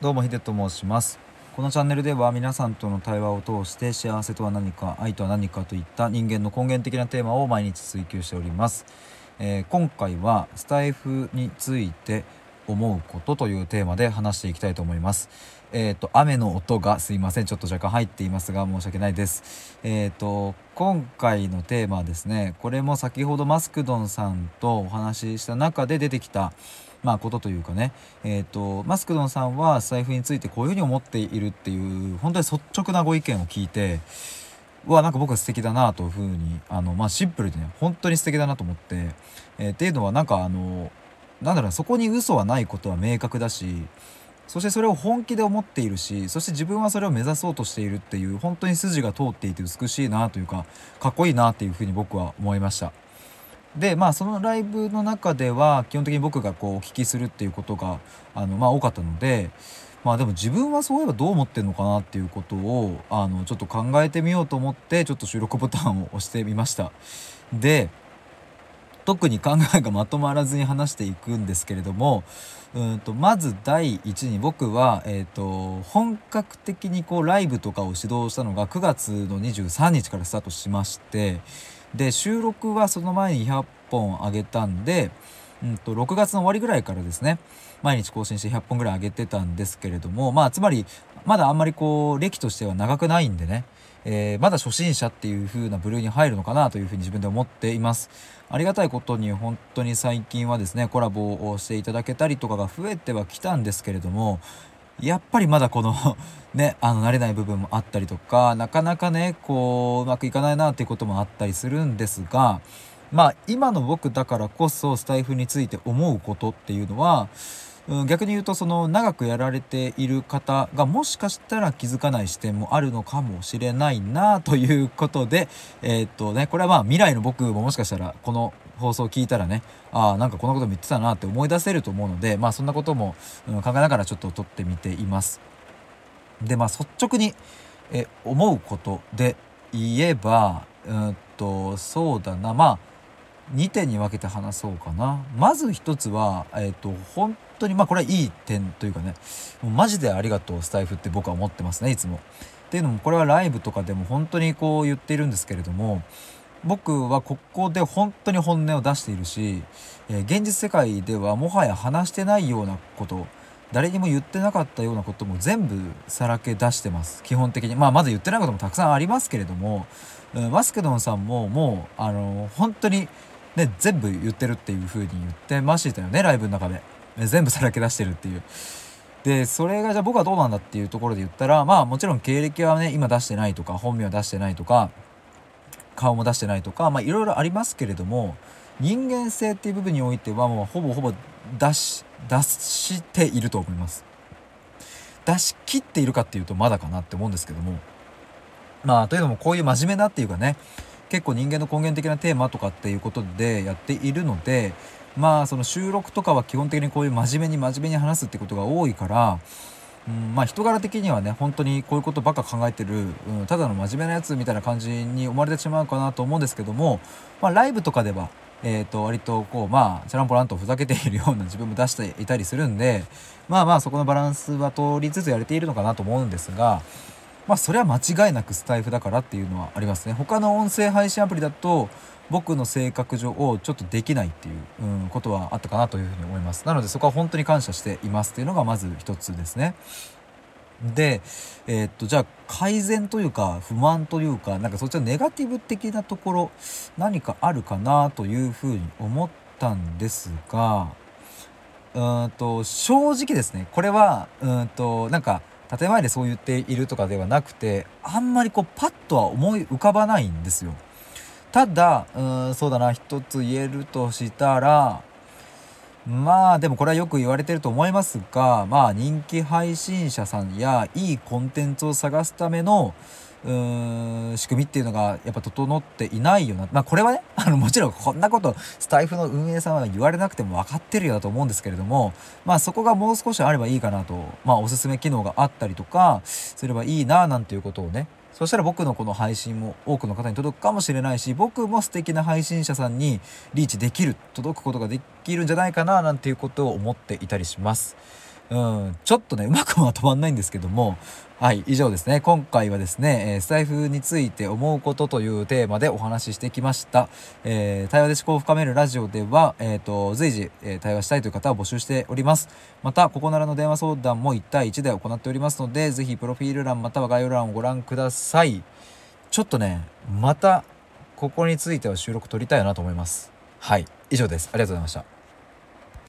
どうもヒデと申します。このチャンネルでは皆さんとの対話を通して幸せとは何か愛とは何かといった人間の根源的なテーマを毎日追求しております、えー今回はスタイフについて思うことというテーマで話していきたいと思います。えっ、と雨の音がすいません。ちょっと若干入っていますが申し訳ないです。えっ、と今回のテーマはですねこれも先ほどマスクドンさんとお話しした中で出てきたまあことというかね。えっ、とマスクドンさんは財布についてこういうふうに思っているっていう本当に率直なご意見を聞いてうわなんか僕は素敵だなというふうにあのまあシンプルでね本当に素敵だなと思って、えーっていうのはなんかあのなんだろうそこに嘘はないことは明確だしそしてそれを本気で思っているしそして自分はそれを目指そうとしているっていう本当に筋が通っていて美しいなというかかっこいいなっていうふうに僕は思いました。でまあそのライブの中では基本的に僕がこうお聞きするっていうことがあのまあ多かったのでまあでも自分はそういえばどう思ってるのかなっていうことをあのちょっと考えてみようと思ってちょっと収録ボタンを押してみました。で特に考えがまとまらずに話していくんですけれどもうんとまず第一に僕は、えー、と本格的にこうライブとかを指導したのが9月の23日からスタートしましてで収録はその前に100本上げたんで、うん、と6月の終わりぐらいからですね毎日更新して100本ぐらい上げてたんですけれどもまあつまりまだあんまりこう歴としては長くないんでねえーまだ初心者っていう風な部類に入るのかなというふうに自分で思っています。ありがたいことに本当に最近はですねコラボをしていただけたりとかが増えてはきたんですけれどもやっぱりまだこの ねあの慣れない部分もあったりとかなかなかねこううまくいかないなっていうこともあったりするんですがまあ今の僕だからこそスタイフについて思うことっていうのは、逆に言うとその長くやられている方がもしかしたら気づかない視点もあるのかもしれないなということで えーっとねこれはまあ未来の僕ももしかしたらこの放送を聞いたらねああなんかこんなことも言ってたなって思い出せると思うのでまあそんなことも、考えながらちょっと撮ってみています。でまあ率直にえ思うことで言えばうんとそうだなまあ2点に分けて話そうかな。まず一つはえっ、と本当にまあこれはいい点というかねもうマジでありがとうスタイフって僕は思ってますねいつも。っていうのもこれはライブとかでも本当にこう言っているんですけれども僕はここで本当に本音を出しているし、えー現実世界ではもはや話してないようなこと誰にも言ってなかったようなことも全部さらけ出してます。基本的に。まあまだ言ってないこともたくさんありますけれども、うんマスケドンさんももうあの本当にね全部言ってるっていう風に言ってましたよねライブの中で。え全部さらけ出してるっていう。でそれがじゃあ僕はどうなんだっていうところで言ったらまあもちろん経歴はね今出してないとか本名は出してないとか顔も出してないとかまあいろいろありますけれども人間性っていう部分においてはもうほぼほぼ出し出していると思います。出し切っているかっていうとまだかなって思うんですけども。まあというのもこういう真面目なっていうかね結構人間の根源的なテーマとかっていうことでやっているのでまあその収録とかは基本的にこういう真面目に真面目に話すってことが多いから、うん、まあ人柄的にはね本当にこういうことばっか考えてる、うん、ただの真面目なやつみたいな感じに思われてしまうかなと思うんですけども、まあ、ライブとかではえー、と割とこうまあチャランポランとふざけているような自分も出していたりするんでまあまあそこのバランスは取りつつやれているのかなと思うんですがまあそれは間違いなくスタイフだからっていうのはありますね。他の音声配信アプリだと僕の性格上をちょっとできないっていう、うん、ことはあったかなというふうに思います。なのでそこは本当に感謝していますっていうのがまず一つですね。でえーっとじゃあ改善というか不満というかなんかそっちのネガティブ的なところ何かあるかなというふうに思ったんですがうーんと正直ですね。これはうんとなんか建前でそう言っているとかではなくてあんまりこうパッとは思い浮かばないんですよ。ただうーんそうだな一つ言えるとしたらまあでもこれはよく言われてると思いますがまあ人気配信者さんやいいコンテンツを探すためのうーん仕組みっていうのがやっぱ整っていないよなまあこれはね あのもちろんこんなことスタイフの運営さんは言われなくても分かってるよだと思うんですけれどもまあそこがもう少しあればいいかなとまあおすすめ機能があったりとかすればいいななんていうことをねそしたら僕のこの配信も多くの方に届くかもしれないし僕も素敵な配信者さんにリーチできる届くことができるんじゃないかななんていうことを思っていたりします。うん。ちょっとねうまくまとまんないんですけども。はい以上ですね。今回はですね、えー、スタイフについて思うことというテーマでお話ししてきました、えー、対話で思考を深めるラジオでは、えーと、随時、えー、対話したいという方を募集しております。またここならの電話相談も1対1で行っておりますのでぜひプロフィール欄または概要欄をご覧ください。ちょっとねまたここについては収録撮りたいなと思います。はい以上です。ありがとうございました。